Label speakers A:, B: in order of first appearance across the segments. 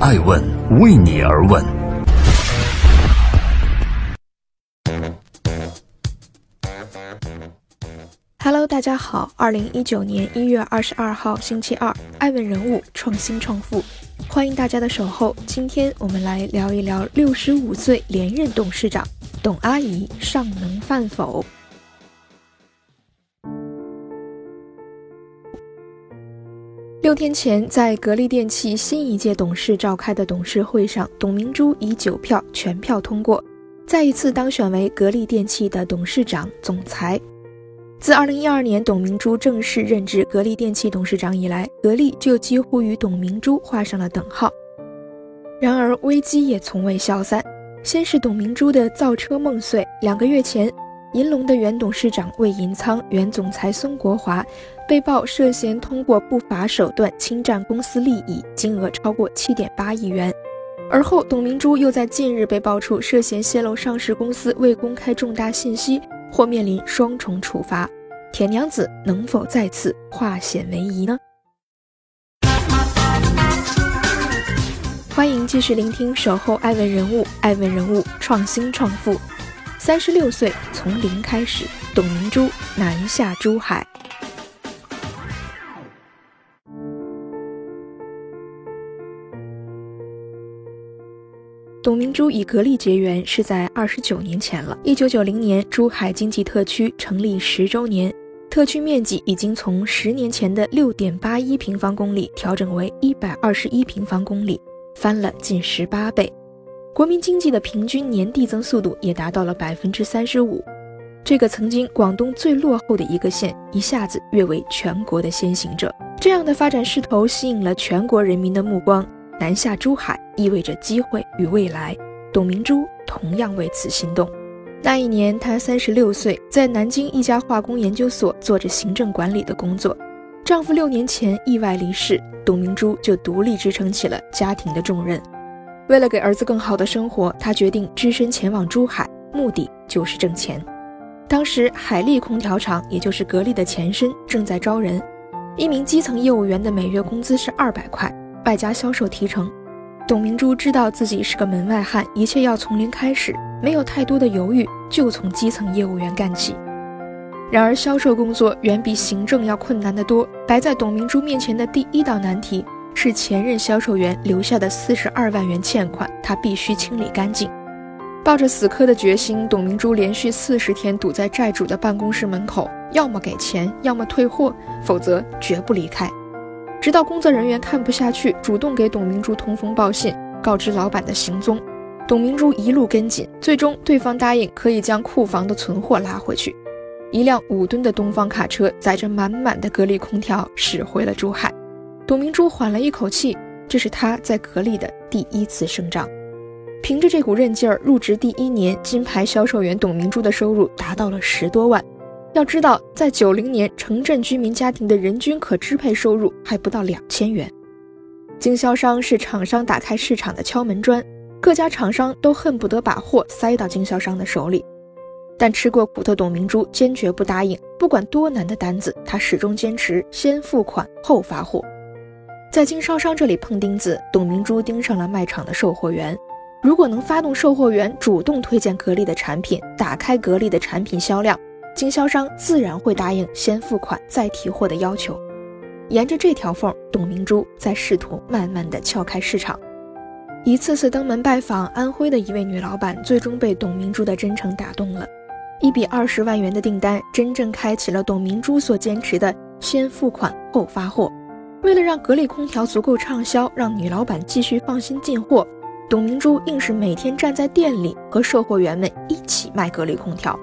A: 爱问为你而问。
B: Hello，大家好，二零一九年一月二十二号星期二，爱问人物创新创富，欢迎大家的守候。今天我们来聊一聊六十五岁连任董事长董阿姨尚能饭否？六天前，在格力电器新一届董事召开的董事会上，董明珠以九票全票通过，再一次当选为格力电器的董事长、总裁。自2012年董明珠正式任职格力电器董事长以来，格力就几乎与董明珠画上了等号。然而，危机也从未消散。先是董明珠的造车梦碎，两个月前。银龙的原董事长魏银仓、原总裁孙国华被曝涉嫌通过不法手段侵占公司利益，金额超过七点八亿元。而后，董明珠又在近日被爆出涉嫌泄露上市公司未公开重大信息，或面临双重处罚。铁娘子能否再次化险为夷呢？欢迎继续聆听《守候爱问人物》，爱问人物创新创富。三十六岁，从零开始。董明珠南下珠海。董明珠与格力结缘是在二十九年前了。一九九零年，珠海经济特区成立十周年，特区面积已经从十年前的六点八一平方公里调整为一百二十一平方公里，翻了近十八倍。国民经济的平均年递增速度也达到了百分之三十五，这个曾经广东最落后的一个县，一下子跃为全国的先行者。这样的发展势头吸引了全国人民的目光。南下珠海意味着机会与未来，董明珠同样为此心动。那一年，她三十六岁，在南京一家化工研究所做着行政管理的工作。丈夫六年前意外离世，董明珠就独立支撑起了家庭的重任。为了给儿子更好的生活，他决定只身前往珠海，目的就是挣钱。当时海利空调厂，也就是格力的前身，正在招人，一名基层业务员的每月工资是二百块，外加销售提成。董明珠知道自己是个门外汉，一切要从零开始，没有太多的犹豫，就从基层业务员干起。然而，销售工作远比行政要困难得多，摆在董明珠面前的第一道难题。是前任销售员留下的四十二万元欠款，他必须清理干净。抱着死磕的决心，董明珠连续四十天堵在债主的办公室门口，要么给钱，要么退货，否则绝不离开。直到工作人员看不下去，主动给董明珠通风报信，告知老板的行踪。董明珠一路跟紧，最终对方答应可以将库房的存货拉回去。一辆五吨的东方卡车载着满满的格力空调驶回了珠海。董明珠缓了一口气，这是她在格力的第一次升涨。凭着这股韧劲儿，入职第一年，金牌销售员董明珠的收入达到了十多万。要知道，在九零年，城镇居民家庭的人均可支配收入还不到两千元。经销商是厂商打开市场的敲门砖，各家厂商都恨不得把货塞到经销商的手里。但吃过苦的董明珠坚决不答应，不管多难的单子，她始终坚持先付款后发货。在经销商这里碰钉子，董明珠盯上了卖场的售货员。如果能发动售货员主动推荐格力的产品，打开格力的产品销量，经销商自然会答应先付款再提货的要求。沿着这条缝，董明珠在试图慢慢的撬开市场。一次次登门拜访，安徽的一位女老板最终被董明珠的真诚打动了。一笔二十万元的订单，真正开启了董明珠所坚持的先付款后发货。为了让格力空调足够畅销，让女老板继续放心进货，董明珠硬是每天站在店里和售货员们一起卖格力空调。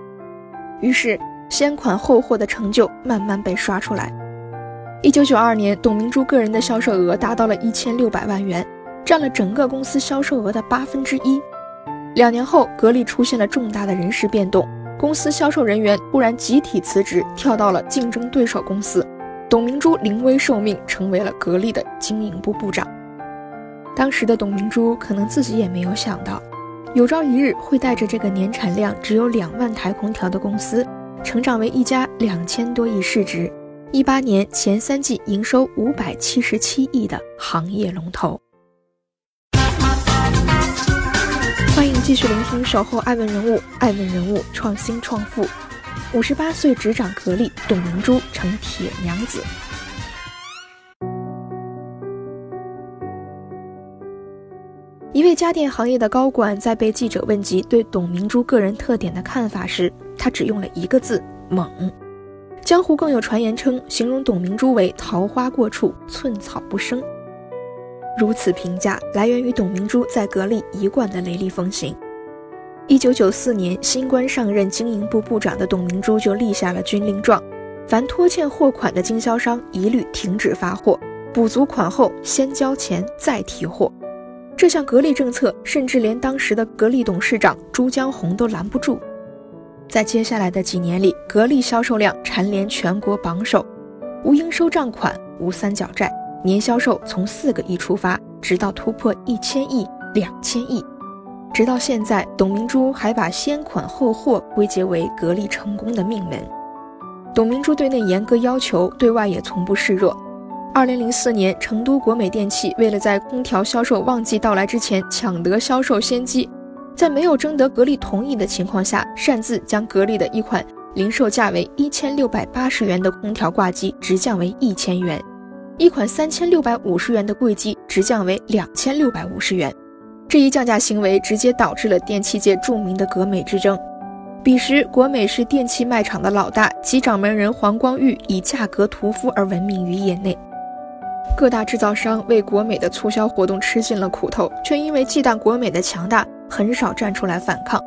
B: 于是，先款后货的成就慢慢被刷出来。一九九二年，董明珠个人的销售额达到了一千六百万元，占了整个公司销售额的八分之一。两年后，格力出现了重大的人事变动，公司销售人员突然集体辞职，跳到了竞争对手公司。董明珠临危受命，成为了格力的经营部部长。当时的董明珠可能自己也没有想到，有朝一日会带着这个年产量只有两万台空调的公司，成长为一家两千多亿市值、一八年前三季营收五百七十七亿的行业龙头。欢迎继续聆听《守候爱问人物》，爱问人物创新创富。五十八岁执掌格力，董明珠成铁娘子。一位家电行业的高管在被记者问及对董明珠个人特点的看法时，他只用了一个字：猛。江湖更有传言称，形容董明珠为“桃花过处，寸草不生”。如此评价来源于董明珠在格力一贯的雷厉风行。一九九四年，新官上任经营部部长的董明珠就立下了军令状：凡拖欠货款的经销商一律停止发货，补足款后先交钱再提货。这项格力政策，甚至连当时的格力董事长朱江洪都拦不住。在接下来的几年里，格力销售量蝉联全国榜首，无应收账款，无三角债，年销售从四个亿出发，直到突破一千亿、两千亿。直到现在，董明珠还把先款后货归结为格力成功的命门。董明珠对内严格要求，对外也从不示弱。二零零四年，成都国美电器为了在空调销售旺季到来之前抢得销售先机，在没有征得格力同意的情况下，擅自将格力的一款零售价为一千六百八十元的空调挂机直降为一千元，一款三千六百五十元的柜机直降为两千六百五十元。这一降价行为直接导致了电器界著名的格美之争。彼时，国美是电器卖场的老大，其掌门人黄光裕以价格屠夫而闻名于业内。各大制造商为国美的促销活动吃尽了苦头，却因为忌惮国美的强大，很少站出来反抗。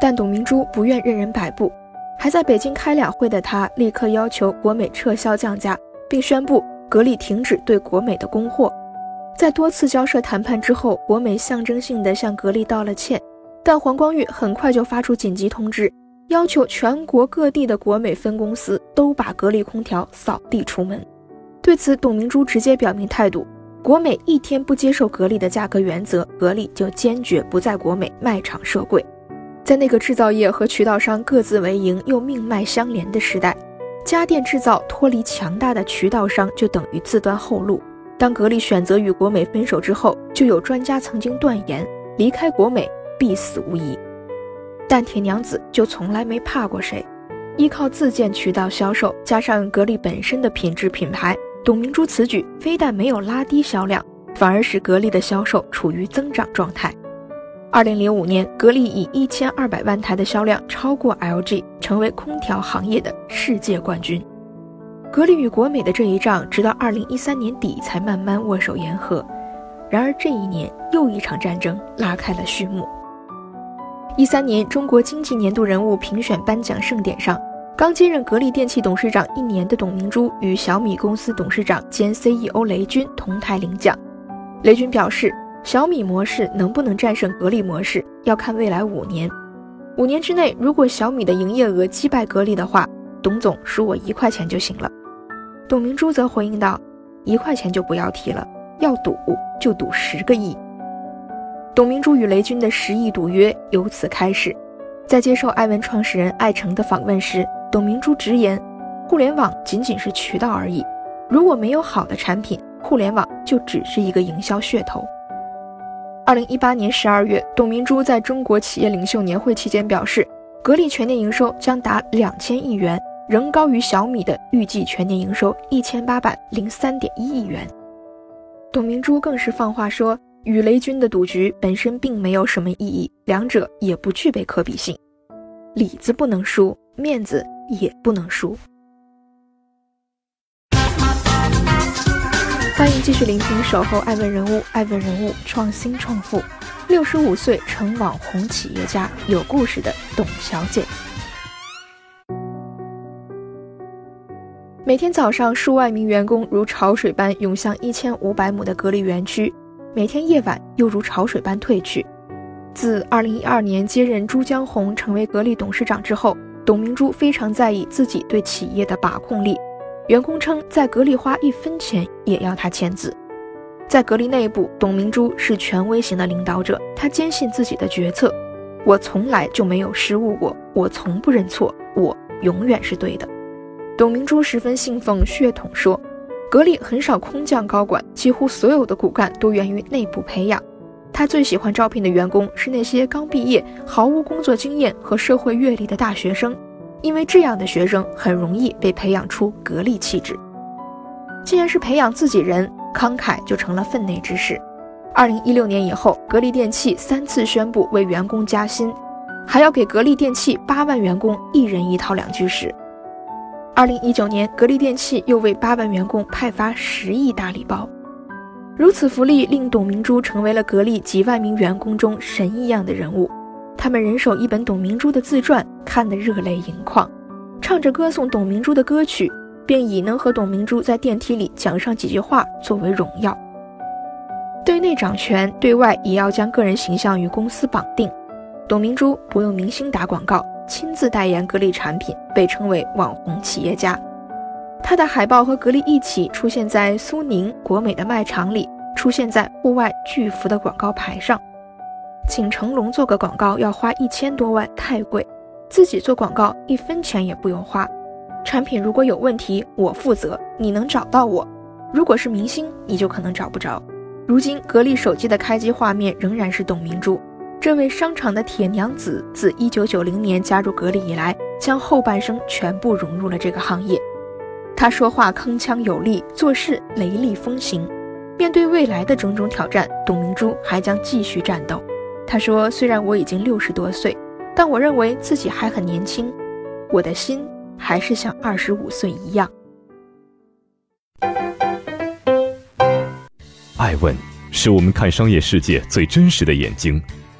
B: 但董明珠不愿任人摆布，还在北京开两会的她，立刻要求国美撤销降价，并宣布格力停止对国美的供货。在多次交涉谈判之后，国美象征性地向格力道了歉，但黄光裕很快就发出紧急通知，要求全国各地的国美分公司都把格力空调扫地出门。对此，董明珠直接表明态度：国美一天不接受格力的价格原则，格力就坚决不在国美卖场设柜。在那个制造业和渠道商各自为营又命脉相连的时代，家电制造脱离强大的渠道商就等于自断后路。当格力选择与国美分手之后，就有专家曾经断言，离开国美必死无疑。但铁娘子就从来没怕过谁，依靠自建渠道销售，加上格力本身的品质品牌。董明珠此举非但没有拉低销量，反而使格力的销售处于增长状态。二零零五年，格力以一千二百万台的销量超过 LG，成为空调行业的世界冠军。格力与国美的这一仗，直到二零一三年底才慢慢握手言和。然而这一年，又一场战争拉开了序幕。一三年，中国经济年度人物评选颁奖盛典上。刚接任格力电器董事长一年的董明珠与小米公司董事长兼 CEO 雷军同台领奖。雷军表示，小米模式能不能战胜格力模式，要看未来五年。五年之内，如果小米的营业额击败格力的话，董总输我一块钱就行了。董明珠则回应道：“一块钱就不要提了，要赌就赌十个亿。”董明珠与雷军的十亿赌约由此开始。在接受艾文创始人艾诚的访问时。董明珠直言，互联网仅仅是渠道而已。如果没有好的产品，互联网就只是一个营销噱头。二零一八年十二月，董明珠在中国企业领袖年会期间表示，格力全年营收将达两千亿元，仍高于小米的预计全年营收一千八百零三点一亿元。董明珠更是放话说，与雷军的赌局本身并没有什么意义，两者也不具备可比性，里子不能输，面子。也不能输。欢迎继续聆听《守候爱问人物》，爱问人物创新创富，六十五岁成网红企业家，有故事的董小姐。每天早上，数万名员工如潮水般涌向一千五百亩的格力园区，每天夜晚又如潮水般退去。自二零一二年接任朱江洪成为格力董事长之后。董明珠非常在意自己对企业的把控力，员工称在格力花一分钱也要他签字。在格力内部，董明珠是权威型的领导者，他坚信自己的决策。我从来就没有失误过，我从不认错，我永远是对的。董明珠十分信奉血统说，格力很少空降高管，几乎所有的骨干都源于内部培养。他最喜欢招聘的员工是那些刚毕业、毫无工作经验和社会阅历的大学生，因为这样的学生很容易被培养出格力气质。既然是培养自己人，慷慨就成了分内之事。二零一六年以后，格力电器三次宣布为员工加薪，还要给格力电器八万员工一人一套两居室。二零一九年，格力电器又为八万员工派发十亿大礼包。如此福利令董明珠成为了格力几万名员工中神一样的人物。他们人手一本董明珠的自传，看得热泪盈眶，唱着歌颂董明珠的歌曲，便以能和董明珠在电梯里讲上几句话作为荣耀。对内掌权，对外也要将个人形象与公司绑定。董明珠不用明星打广告，亲自代言格力产品，被称为网红企业家。他的海报和格力一起出现在苏宁、国美的卖场里，出现在户外巨幅的广告牌上。请成龙做个广告要花一千多万，太贵。自己做广告一分钱也不用花。产品如果有问题，我负责，你能找到我。如果是明星，你就可能找不着。如今，格力手机的开机画面仍然是董明珠，这位商场的铁娘子，自1990年加入格力以来，将后半生全部融入了这个行业。她说话铿锵有力，做事雷厉风行。面对未来的种种挑战，董明珠还将继续战斗。她说：“虽然我已经六十多岁，但我认为自己还很年轻，我的心还是像二十五岁一样。”
A: 爱问是我们看商业世界最真实的眼睛，